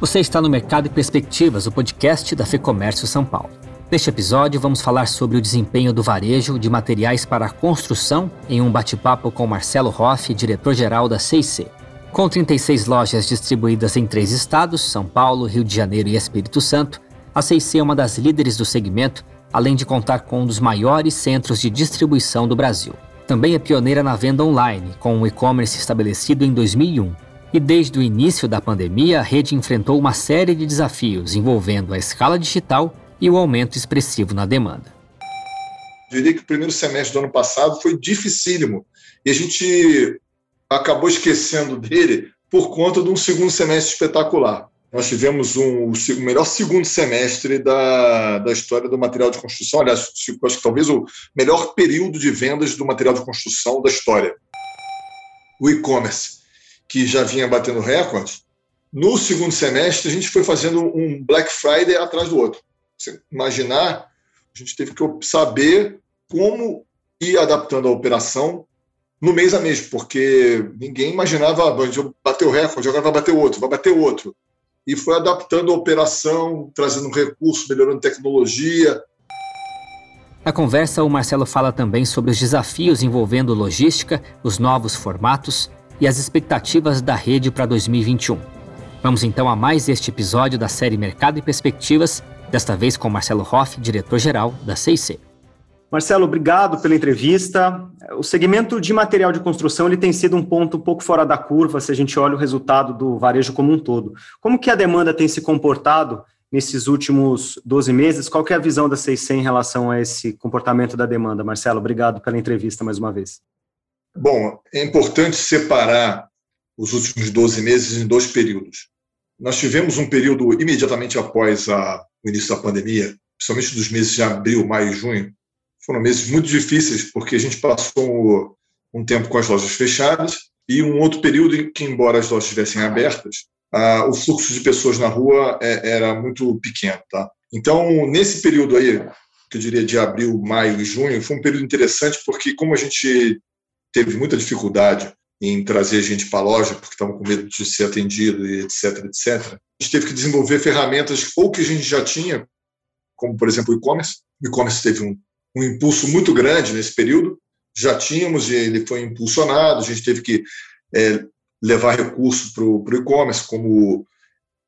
Você está no Mercado e Perspectivas, o podcast da FEComércio São Paulo. Neste episódio, vamos falar sobre o desempenho do varejo de materiais para construção em um bate-papo com Marcelo Hoff, diretor-geral da CIC. Com 36 lojas distribuídas em três estados, São Paulo, Rio de Janeiro e Espírito Santo, a CIC é uma das líderes do segmento, além de contar com um dos maiores centros de distribuição do Brasil. Também é pioneira na venda online, com um e-commerce estabelecido em 2001 e desde o início da pandemia, a rede enfrentou uma série de desafios envolvendo a escala digital e o aumento expressivo na demanda. Eu diria que o primeiro semestre do ano passado foi dificílimo e a gente acabou esquecendo dele por conta de um segundo semestre espetacular. Nós tivemos um, o melhor segundo semestre da, da história do material de construção. Aliás, acho que talvez o melhor período de vendas do material de construção da história. O e-commerce que já vinha batendo recordes, no segundo semestre a gente foi fazendo um Black Friday atrás do outro. Você imaginar, a gente teve que saber como ir adaptando a operação no mês a mês, porque ninguém imaginava, ah, bateu recorde, agora vai bater outro, vai bater outro. E foi adaptando a operação, trazendo recursos, melhorando tecnologia. Na conversa, o Marcelo fala também sobre os desafios envolvendo logística, os novos formatos e as expectativas da rede para 2021. Vamos então a mais este episódio da série Mercado e Perspectivas, desta vez com Marcelo Hoff, diretor-geral da CIC. Marcelo, obrigado pela entrevista. O segmento de material de construção ele tem sido um ponto um pouco fora da curva se a gente olha o resultado do varejo como um todo. Como que a demanda tem se comportado nesses últimos 12 meses? Qual é a visão da CIC em relação a esse comportamento da demanda? Marcelo, obrigado pela entrevista mais uma vez. Bom, é importante separar os últimos 12 meses em dois períodos. Nós tivemos um período imediatamente após a, o início da pandemia, principalmente dos meses de abril, maio e junho, foram meses muito difíceis, porque a gente passou um tempo com as lojas fechadas e um outro período em que, embora as lojas estivessem abertas, o fluxo de pessoas na rua é, era muito pequeno. Tá? Então, nesse período aí, que eu diria de abril, maio e junho, foi um período interessante, porque como a gente teve muita dificuldade em trazer gente para a loja, porque estavam com medo de ser atendido e etc, etc. A gente teve que desenvolver ferramentas ou que a gente já tinha, como, por exemplo, o e-commerce. O e-commerce teve um, um impulso muito grande nesse período, já tínhamos e ele foi impulsionado, a gente teve que é, levar recurso para o e-commerce, como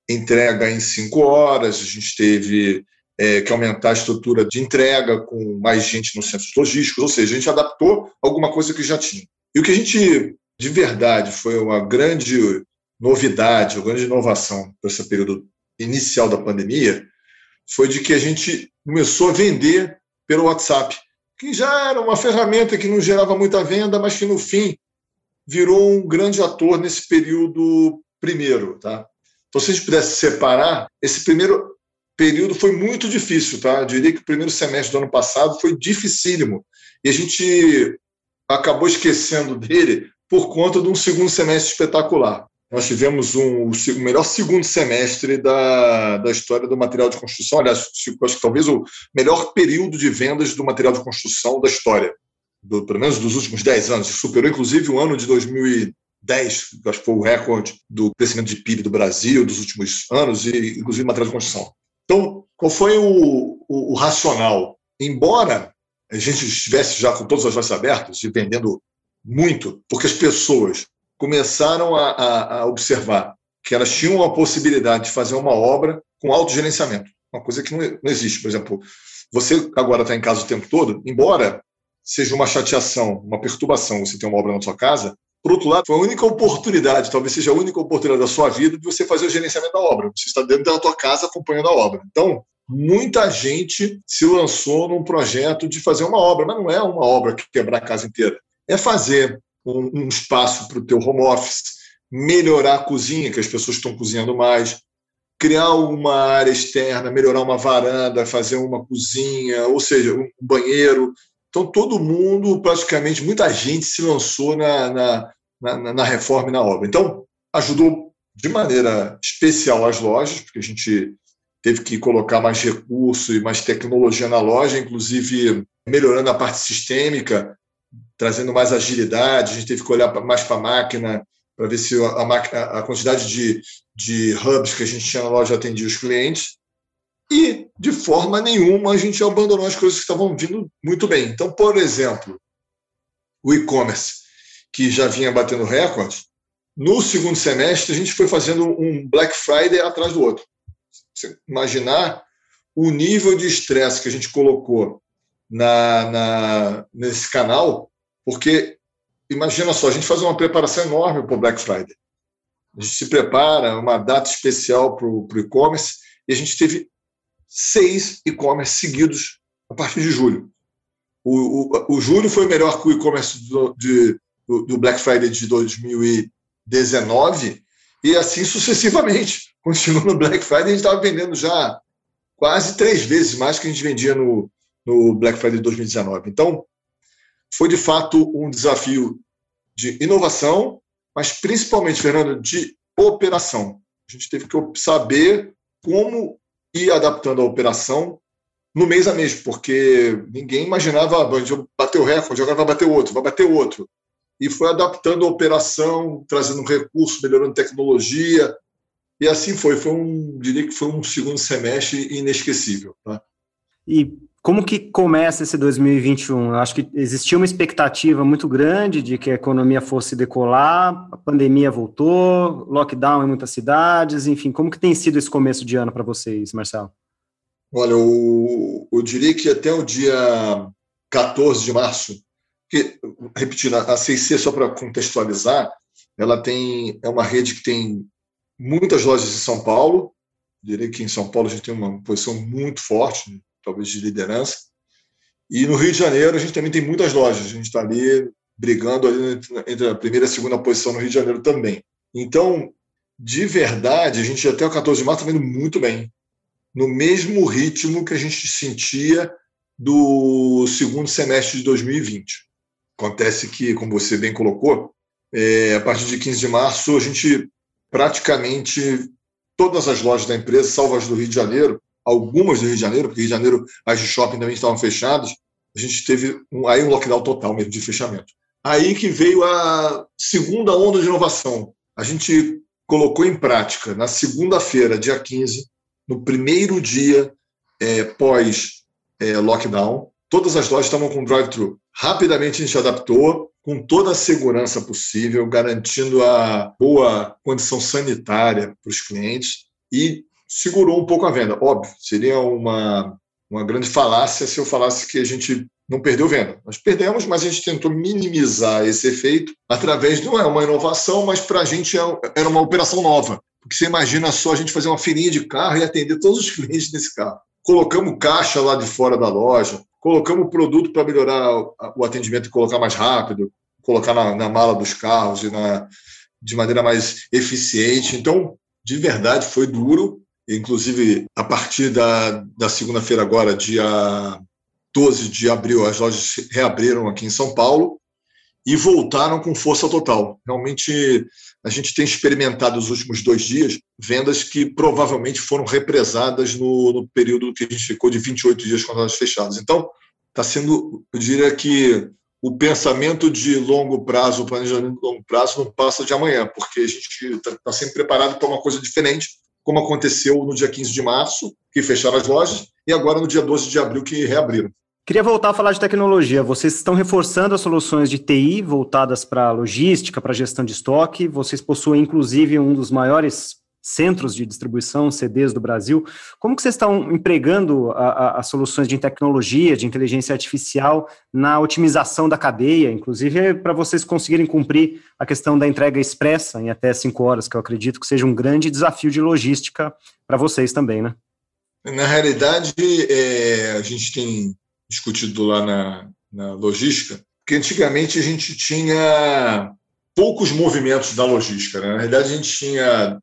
entrega em cinco horas, a gente teve é, que aumentar a estrutura de entrega com mais gente nos centros logísticos, ou seja, a gente adaptou alguma coisa que já tinha. E o que a gente, de verdade, foi uma grande novidade, uma grande inovação para esse período inicial da pandemia, foi de que a gente começou a vender pelo WhatsApp, que já era uma ferramenta que não gerava muita venda, mas que no fim virou um grande ator nesse período primeiro, tá? Então, se a gente pudesse separar, esse primeiro período foi muito difícil, tá? Eu diria que o primeiro semestre do ano passado foi dificílimo. E a gente acabou esquecendo dele por conta de um segundo semestre espetacular. Nós tivemos um, o melhor segundo semestre da, da história do material de construção. Aliás, acho que talvez o melhor período de vendas do material de construção da história, do, pelo menos dos últimos 10 anos. Superou, inclusive, o ano de 2010, que acho que foi o recorde do crescimento de PIB do Brasil dos últimos anos, e inclusive material de construção. Então, qual foi o, o, o racional? Embora a gente estivesse já com todas as lojas abertas e vendendo muito, porque as pessoas começaram a, a, a, observar que elas tinham a possibilidade de fazer uma obra com autogerenciamento, uma coisa que não, não existe. Por exemplo, você agora está em casa o tempo todo, embora seja uma chateação, uma perturbação você ter uma obra na sua casa, por outro lado, foi a única oportunidade, talvez seja a única oportunidade da sua vida, de você fazer o gerenciamento da obra. Você está dentro da tua casa acompanhando a obra. Então, muita gente se lançou num projeto de fazer uma obra, mas não é uma obra que quebrar a casa inteira. É fazer um, um espaço para o teu home office, melhorar a cozinha, que as pessoas estão cozinhando mais, criar uma área externa, melhorar uma varanda, fazer uma cozinha, ou seja, um banheiro. Então, todo mundo, praticamente, muita gente se lançou na, na, na, na reforma e na obra. Então, ajudou de maneira especial as lojas, porque a gente teve que colocar mais recurso e mais tecnologia na loja, inclusive melhorando a parte sistêmica, trazendo mais agilidade, a gente teve que olhar mais para a máquina para ver se a, a quantidade de, de hubs que a gente tinha na loja atendia os clientes. E, de forma nenhuma, a gente abandonou as coisas que estavam vindo muito bem. Então, por exemplo, o e-commerce, que já vinha batendo recordes, no segundo semestre a gente foi fazendo um Black Friday atrás do outro. Você imaginar o nível de estresse que a gente colocou na, na, nesse canal, porque imagina só, a gente faz uma preparação enorme para o Black Friday. A gente se prepara, uma data especial para o e-commerce, e a gente teve seis e-commerce seguidos a partir de julho. O, o, o julho foi melhor que o e-commerce do, do, Black Friday de 2019, e assim sucessivamente. Continuou no Black Friday, a gente estava vendendo já quase três vezes mais que a gente vendia no, no Black Friday de 2019. Então, foi de fato um desafio de inovação, mas principalmente, Fernando, de operação. A gente teve que saber como ir adaptando a operação no mês a mês, porque ninguém imaginava, a gente bateu o recorde, agora vai bater outro, vai bater outro. E foi adaptando a operação, trazendo recurso, melhorando tecnologia, e assim foi. Foi um, diria que foi um segundo semestre inesquecível. Tá? E como que começa esse 2021? Eu acho que existia uma expectativa muito grande de que a economia fosse decolar, a pandemia voltou, lockdown em muitas cidades, enfim, como que tem sido esse começo de ano para vocês, Marcelo? Olha, eu, eu, diria que até o dia 14 de março, que, repetindo, a CIC, só para contextualizar, ela tem é uma rede que tem muitas lojas em São Paulo, diria que em São Paulo a gente tem uma posição muito forte, talvez de liderança. E no Rio de Janeiro a gente também tem muitas lojas. A gente está ali brigando ali entre a primeira e a segunda posição no Rio de Janeiro também. Então, de verdade, a gente até o 14 de março está vendo muito bem. No mesmo ritmo que a gente sentia do segundo semestre de 2020. Acontece que, como você bem colocou, é, a partir de 15 de março, a gente praticamente todas as lojas da empresa, salvo as do Rio de Janeiro, algumas do Rio de Janeiro, porque Rio de Janeiro as de shopping também estavam fechadas, a gente teve um, aí um lockdown total mesmo de fechamento. Aí que veio a segunda onda de inovação. A gente colocou em prática na segunda-feira, dia 15, no primeiro dia é, pós é, lockdown, todas as lojas estavam com drive-thru. Rapidamente a gente adaptou, com toda a segurança possível, garantindo a boa condição sanitária para os clientes e segurou um pouco a venda. Óbvio, seria uma, uma grande falácia se eu falasse que a gente não perdeu venda. Nós perdemos, mas a gente tentou minimizar esse efeito através, não é uma inovação, mas para a gente é era uma operação nova. Porque você imagina só a gente fazer uma feirinha de carro e atender todos os clientes desse carro. Colocamos caixa lá de fora da loja, colocamos produto para melhorar o atendimento e colocar mais rápido, colocar na, na mala dos carros e na, de maneira mais eficiente. Então, de verdade, foi duro, Inclusive, a partir da, da segunda-feira, agora, dia 12 de abril, as lojas reabriram aqui em São Paulo e voltaram com força total. Realmente, a gente tem experimentado nos últimos dois dias vendas que provavelmente foram represadas no, no período que a gente ficou de 28 dias com as fechadas. Então, está sendo, eu diria que o pensamento de longo prazo, o planejamento de longo prazo não passa de amanhã, porque a gente está tá sempre preparado para uma coisa diferente como aconteceu no dia 15 de março, que fecharam as lojas, e agora no dia 12 de abril, que reabriram. Queria voltar a falar de tecnologia. Vocês estão reforçando as soluções de TI voltadas para logística, para gestão de estoque. Vocês possuem, inclusive, um dos maiores centros de distribuição, CDs do Brasil. Como que vocês estão empregando as soluções de tecnologia, de inteligência artificial na otimização da cadeia, inclusive para vocês conseguirem cumprir a questão da entrega expressa em até cinco horas, que eu acredito que seja um grande desafio de logística para vocês também, né? Na realidade, é, a gente tem discutido lá na, na logística, que antigamente a gente tinha poucos movimentos da logística. Né? Na realidade, a gente tinha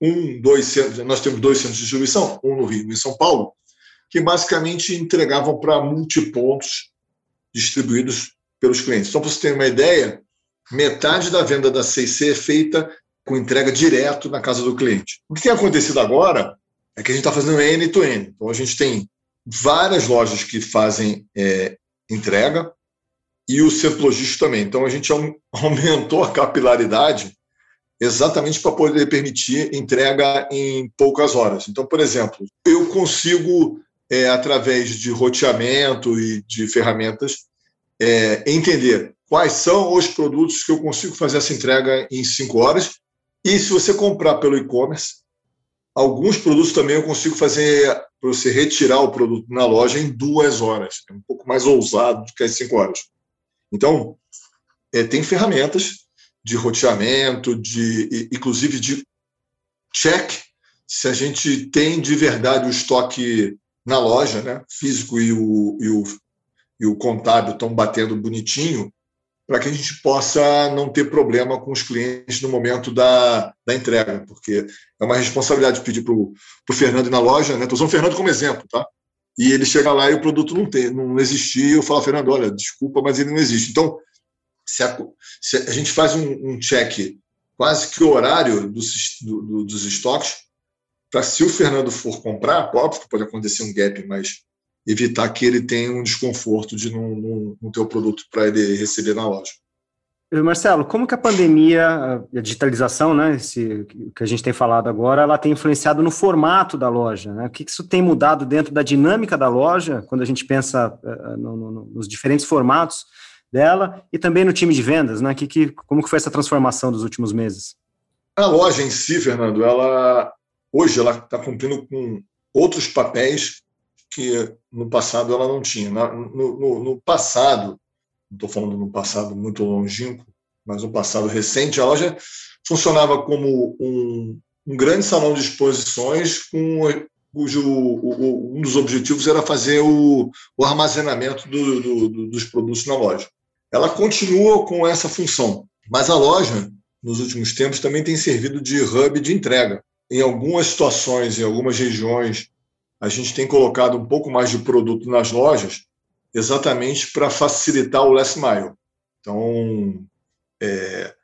um, dois centros, nós temos dois centros de distribuição, um no Rio e em São Paulo, que basicamente entregavam para multipontos distribuídos pelos clientes. Então, para você ter uma ideia, metade da venda da CIC é feita com entrega direto na casa do cliente. O que tem acontecido agora é que a gente está fazendo N-to-N. Então, a gente tem várias lojas que fazem é, entrega e o centro logístico também. Então, a gente aumentou a capilaridade exatamente para poder permitir entrega em poucas horas. Então, por exemplo, eu consigo, é, através de roteamento e de ferramentas, é, entender quais são os produtos que eu consigo fazer essa entrega em cinco horas. E se você comprar pelo e-commerce, alguns produtos também eu consigo fazer para você retirar o produto na loja em duas horas. É um pouco mais ousado do que as cinco horas. Então, é, tem ferramentas de roteamento, de, inclusive de check, se a gente tem de verdade o estoque na loja, né, físico e o, e o, e o contábil estão batendo bonitinho, para que a gente possa não ter problema com os clientes no momento da, da entrega, porque é uma responsabilidade pedir para o Fernando ir na loja, né? Estou usando o Fernando como exemplo, tá? E ele chega lá e o produto não tem, não existia, eu falo, Fernando, olha, desculpa, mas ele não existe. Então, se a, se a gente faz um, um check quase que horário dos, do, dos estoques, para se o Fernando for comprar, óbvio que pode acontecer um gap, mas evitar que ele tenha um desconforto de não, não, não ter o produto para ele receber na loja. Marcelo, como que a pandemia, a digitalização, né, esse, que a gente tem falado agora, ela tem influenciado no formato da loja? Né? O que isso tem mudado dentro da dinâmica da loja, quando a gente pensa uh, no, no, nos diferentes formatos dela e também no time de vendas, né? Que, que, como que foi essa transformação dos últimos meses? A loja em si, Fernando, ela hoje ela está cumprindo com outros papéis que no passado ela não tinha. No, no, no passado, não estou falando no passado muito longínquo, mas no passado recente, a loja funcionava como um, um grande salão de exposições com cujo o, um dos objetivos era fazer o, o armazenamento do, do, dos produtos na loja ela continua com essa função, mas a loja, nos últimos tempos, também tem servido de hub de entrega. Em algumas situações, em algumas regiões, a gente tem colocado um pouco mais de produto nas lojas, exatamente para facilitar o last mile. Então, é,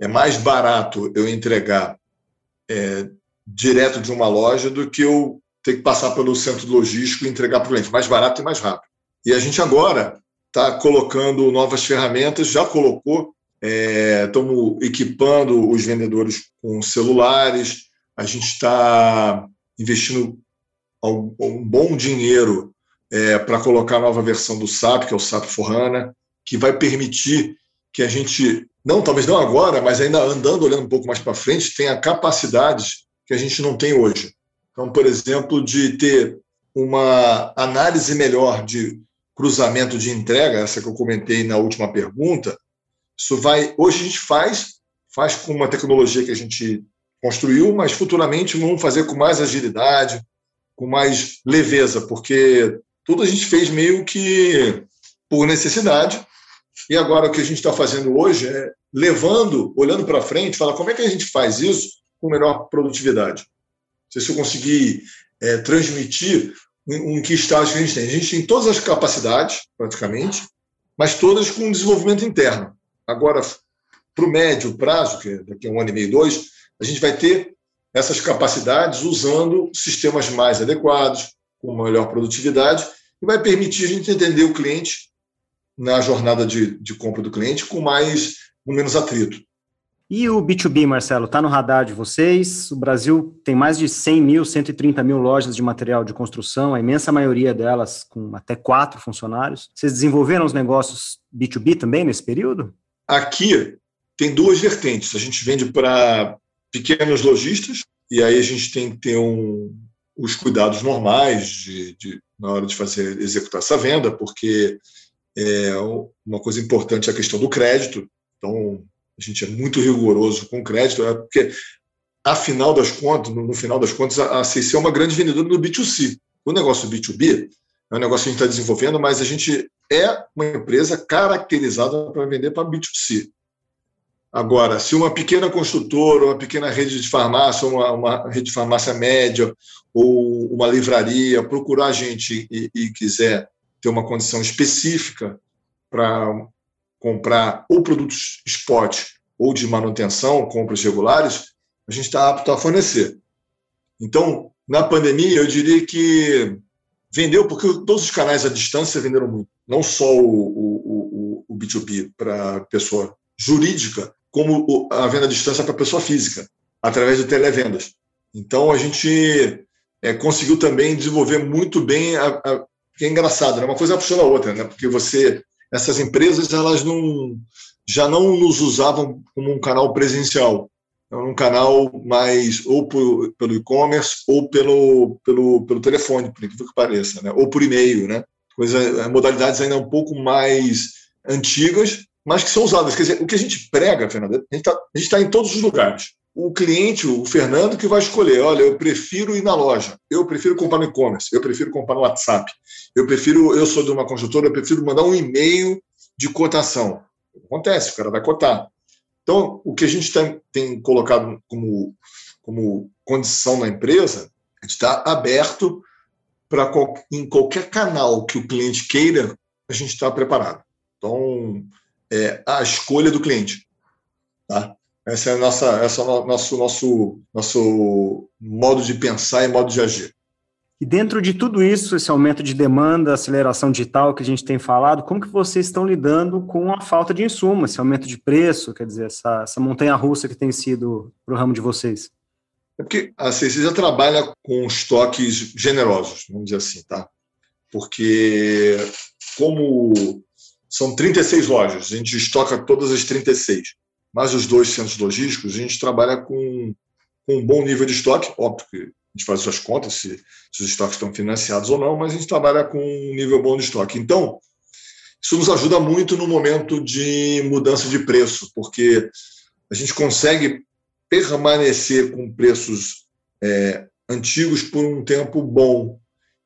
é mais barato eu entregar é, direto de uma loja do que eu ter que passar pelo centro logístico e entregar para o cliente. Mais barato e mais rápido. E a gente agora está colocando novas ferramentas, já colocou, estamos é, equipando os vendedores com celulares, a gente está investindo um, bom dinheiro é, para colocar a nova versão do SAP, que é o SAP Forrana, que vai permitir que a gente, não talvez não agora, mas ainda andando, olhando um pouco mais para frente, tenha capacidades que a gente não tem hoje. Então, por exemplo, de ter uma análise melhor de cruzamento de entrega, essa que eu comentei na última pergunta, isso vai. Hoje a gente faz, faz com uma tecnologia que a gente construiu, mas futuramente vamos fazer com mais agilidade, com mais leveza, porque tudo a gente fez meio que por necessidade. E agora o que a gente está fazendo hoje é levando, olhando para frente, falar como é que a gente faz isso com melhor produtividade. Se eu conseguir é, transmitir em que estágio a gente tem. A gente tem todas as capacidades, praticamente, mas todas com desenvolvimento interno. Agora, para o médio prazo, que é daqui a um ano e meio, dois, a gente vai ter essas capacidades usando sistemas mais adequados, com melhor produtividade, e vai permitir a gente entender o cliente na jornada de, de compra do cliente com mais com menos atrito. E o B2B, Marcelo, está no radar de vocês? O Brasil tem mais de 100 mil, 130 mil lojas de material de construção, a imensa maioria delas com até quatro funcionários. Vocês desenvolveram os negócios B2B também nesse período? Aqui tem duas vertentes. A gente vende para pequenos lojistas, e aí a gente tem que ter um, os cuidados normais de, de, na hora de fazer executar essa venda, porque é uma coisa importante é a questão do crédito. Então, a gente é muito rigoroso com crédito, é porque, afinal das contas, no, final das contas, a, CIC é uma grande vendedora do B2C. O negócio do B2B é um negócio que a gente está desenvolvendo, mas a gente é uma empresa caracterizada para vender para B2C. Agora, se uma pequena construtora, uma pequena rede de farmácia, uma, uma rede de farmácia média ou uma livraria procurar a gente e, e quiser ter uma condição específica para comprar ou produtos spot ou de manutenção, compras regulares, a gente está apto a fornecer. Então, na pandemia, eu diria que vendeu, porque todos os canais à distância venderam muito. Não só o, o, o, o B2B para pessoa jurídica, como a venda à distância para pessoa física, através de televendas. Então, a gente é, conseguiu também desenvolver muito bem a, a que é engraçado, né? uma coisa puxando a outra, né? porque você, essas empresas, elas não, já não nos usavam como um canal presencial, um canal mais ou por, pelo e-commerce ou pelo, pelo, pelo telefone, por incrível que pareça, né? ou por e-mail, né? Coisa, modalidades ainda um pouco mais antigas, mas que são usadas. Quer dizer, o que a gente prega, Fernando, a gente está tá em todos os lugares. O cliente, o Fernando, que vai escolher, olha, eu prefiro ir na loja, eu prefiro comprar no e-commerce, eu prefiro comprar no WhatsApp, eu prefiro, eu sou de uma construtora, eu prefiro mandar um e-mail de cotação. Acontece, o cara vai cotar. Então, o que a gente tem, tem colocado como, como condição na empresa, a gente está aberto para em qualquer canal que o cliente queira, a gente está preparado. Então, é a escolha do cliente. Tá? Essa é a nossa, essa é o nosso, nosso, nosso modo de pensar e modo de agir. E dentro de tudo isso, esse aumento de demanda, aceleração digital que a gente tem falado, como que vocês estão lidando com a falta de insumo, esse aumento de preço, quer dizer, essa, essa montanha-russa que tem sido para o ramo de vocês? É porque a CC já trabalha com estoques generosos, vamos dizer assim, tá? Porque como são 36 lojas, a gente estoca todas as 36, mais os dois centros logísticos, a gente trabalha com, com um bom nível de estoque, óbvio que a gente faz suas contas se, se, os estoques estão financiados ou não, mas a gente trabalha com um nível bom de estoque. Então, isso nos ajuda muito no momento de mudança de preço, porque a gente consegue permanecer com preços é, antigos por um tempo bom.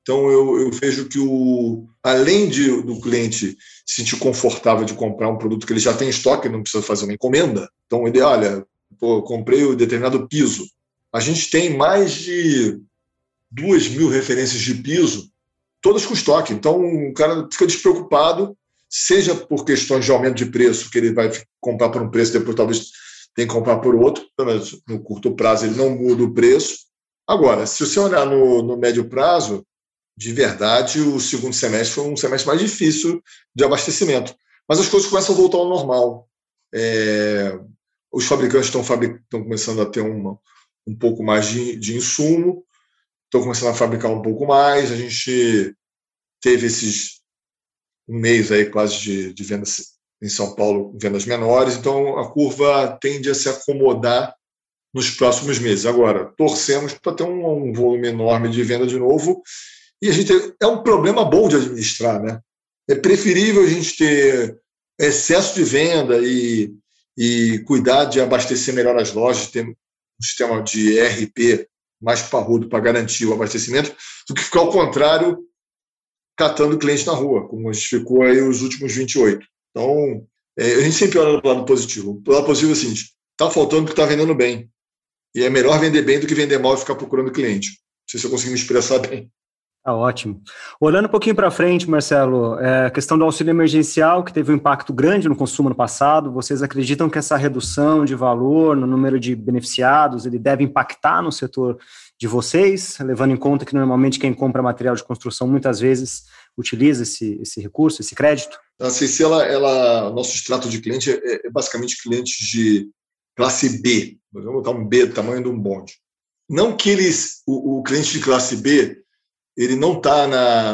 Então, eu, eu vejo que, o, além de, do cliente se sentir confortável de comprar um produto que ele já tem em estoque, não precisa fazer uma encomenda. Então, ele, olha, pô, comprei o determinado piso, a gente tem mais de duas mil referências de piso, todas com estoque. Então, o cara fica despreocupado, seja por questões de aumento de preço, que ele vai comprar por um preço, depois talvez tenha que comprar por outro, no curto prazo ele não muda o preço. Agora, se você olhar no, no médio prazo, de verdade, o segundo semestre foi um semestre mais difícil de abastecimento. Mas as coisas começam a voltar ao normal. É, os fabricantes estão, fabric, estão começando a ter uma, um pouco mais de, de insumo, estou começando a fabricar um pouco mais. A gente teve esses um mês aí quase de, de vendas em São Paulo, vendas menores, então a curva tende a se acomodar nos próximos meses. Agora, torcemos para ter um, um, volume enorme de venda de novo, e a gente é um problema bom de administrar, né? É preferível a gente ter excesso de venda e, e cuidar de abastecer melhor as lojas, ter um sistema de ERP mais parrudo para garantir o abastecimento, do que ficar ao contrário, catando clientes na rua, como a gente ficou aí os últimos 28. Então, é, a gente sempre olha do lado positivo. O lado positivo é o seguinte: está faltando porque está vendendo bem. E é melhor vender bem do que vender mal e ficar procurando cliente. Não sei se eu consegui me expressar bem. Tá ótimo. Olhando um pouquinho para frente, Marcelo, é, a questão do auxílio emergencial, que teve um impacto grande no consumo no passado, vocês acreditam que essa redução de valor no número de beneficiados, ele deve impactar no setor de vocês, levando em conta que normalmente quem compra material de construção muitas vezes utiliza esse, esse recurso, esse crédito? A CC, ela, ela, nosso extrato de cliente é, é basicamente clientes de classe B, vamos botar um B, tamanho de um bonde. Não que eles, o, o cliente de classe B, ele não está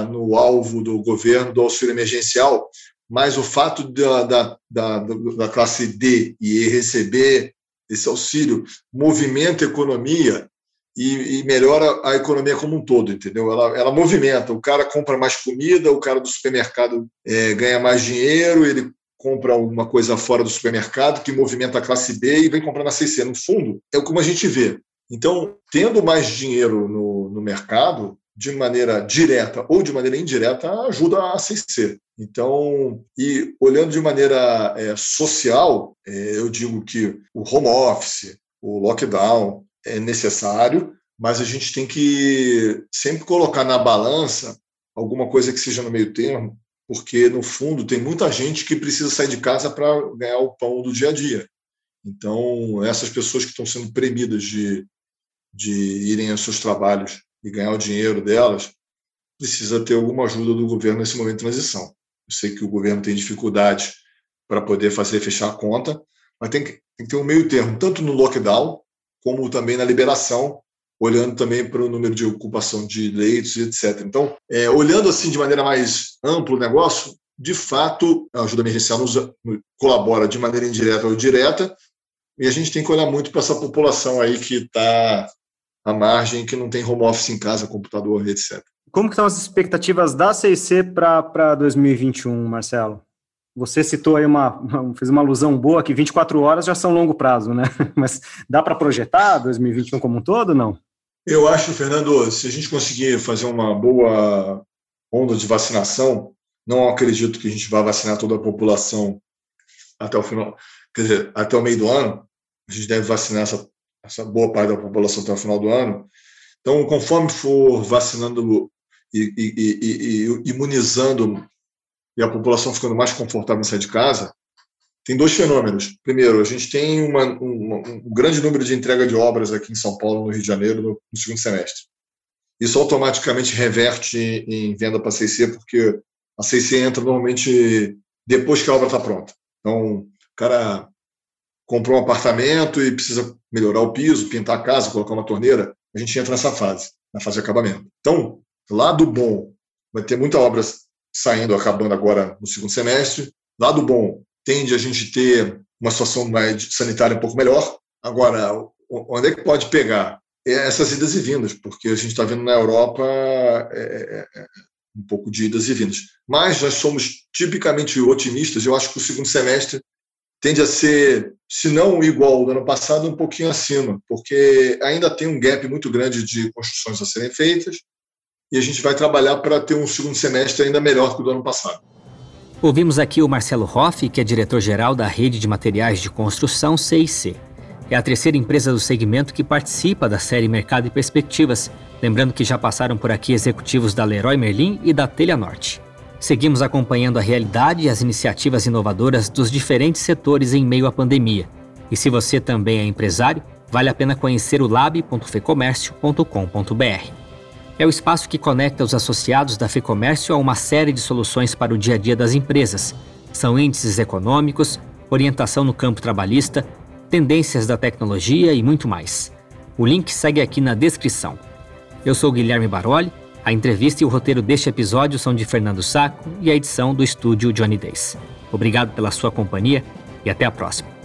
no alvo do governo do auxílio emergencial, mas o fato da, da, da, da classe D e receber esse auxílio movimenta a economia e, e, melhora a economia como um todo, entendeu? Ela, ela movimenta. O cara compra mais comida, o cara do supermercado é, ganha mais dinheiro, ele compra alguma coisa fora do supermercado que movimenta a classe B e vem comprar na CC. No fundo, é como a gente vê. Então, tendo mais dinheiro no, no mercado, de maneira direta ou de maneira indireta, ajuda a CC. Então, e olhando de maneira é, social, é, eu digo que o home office, o lockdown é necessário, mas a gente tem que sempre colocar na balança alguma coisa que seja no meio termo, porque no fundo tem muita gente que precisa sair de casa para ganhar o pão do dia a dia. Então, essas pessoas que estão sendo premidas de, de irem aos seus trabalhos e ganhar o dinheiro delas, precisa ter alguma ajuda do governo nesse momento de transição. Eu sei que o governo tem dificuldade para poder fazer fechar a conta, mas tem que, tem que ter um meio termo, tanto no lockdown, como também na liberação, olhando também para o número de ocupação de leitos, etc. Então, é, olhando assim de maneira mais ampla o negócio, de fato, a ajuda emergencial nos, colabora de maneira indireta ou direta, e a gente tem que olhar muito para essa população aí que está à margem, que não tem home office em casa, computador, etc. Como que estão as expectativas da CIC para 2021, Marcelo? Você citou aí uma, fez uma alusão boa que 24 horas já são longo prazo, né? Mas dá para projetar 2021 como um todo, não? Eu acho, Fernando, se a gente conseguir fazer uma boa onda de vacinação, não acredito que a gente vá vacinar toda a população até o final, quer dizer, até o meio do ano. A gente deve vacinar essa, essa boa parte da população até o final do ano. Então, conforme for vacinando e, e, e, e imunizando e a população ficando mais confortável em sair de casa, tem dois fenômenos. Primeiro, a gente tem uma, uma, um grande número de entrega de obras aqui em São Paulo, no Rio de Janeiro, no, no segundo semestre. Isso automaticamente reverte em venda para a CC, porque a CC entra normalmente depois que a obra está pronta. Então, o cara comprou um apartamento e precisa melhorar o piso, pintar a casa, colocar uma torneira, a gente entra nessa fase, na fase de acabamento. Então, lado bom, vai ter muita obra saindo, acabando agora no segundo semestre. Lado bom, tende a gente ter uma situação mais sanitária um pouco melhor. Agora, onde é que pode pegar? É essas idas e vindas, porque a gente está vendo na Europa é, é, é, um pouco de idas e vindas. Mas nós somos tipicamente otimistas. Eu acho que o segundo semestre tende a ser, se não igual ao do ano passado, um pouquinho acima, porque ainda tem um gap muito grande de construções a serem feitas e a gente vai trabalhar para ter um segundo semestre ainda melhor que o do ano passado. Ouvimos aqui o Marcelo Hoff, que é diretor-geral da Rede de Materiais de Construção CIC. É a terceira empresa do segmento que participa da série Mercado e Perspectivas, lembrando que já passaram por aqui executivos da Leroy Merlin e da Telha Norte. Seguimos acompanhando a realidade e as iniciativas inovadoras dos diferentes setores em meio à pandemia. E se você também é empresário, vale a pena conhecer o lab.fecomércio.com.br. É o espaço que conecta os associados da FEComércio a uma série de soluções para o dia a dia das empresas. São índices econômicos, orientação no campo trabalhista, tendências da tecnologia e muito mais. O link segue aqui na descrição. Eu sou Guilherme Baroli, a entrevista e o roteiro deste episódio são de Fernando Saco e a edição do estúdio Johnny Days. Obrigado pela sua companhia e até a próxima.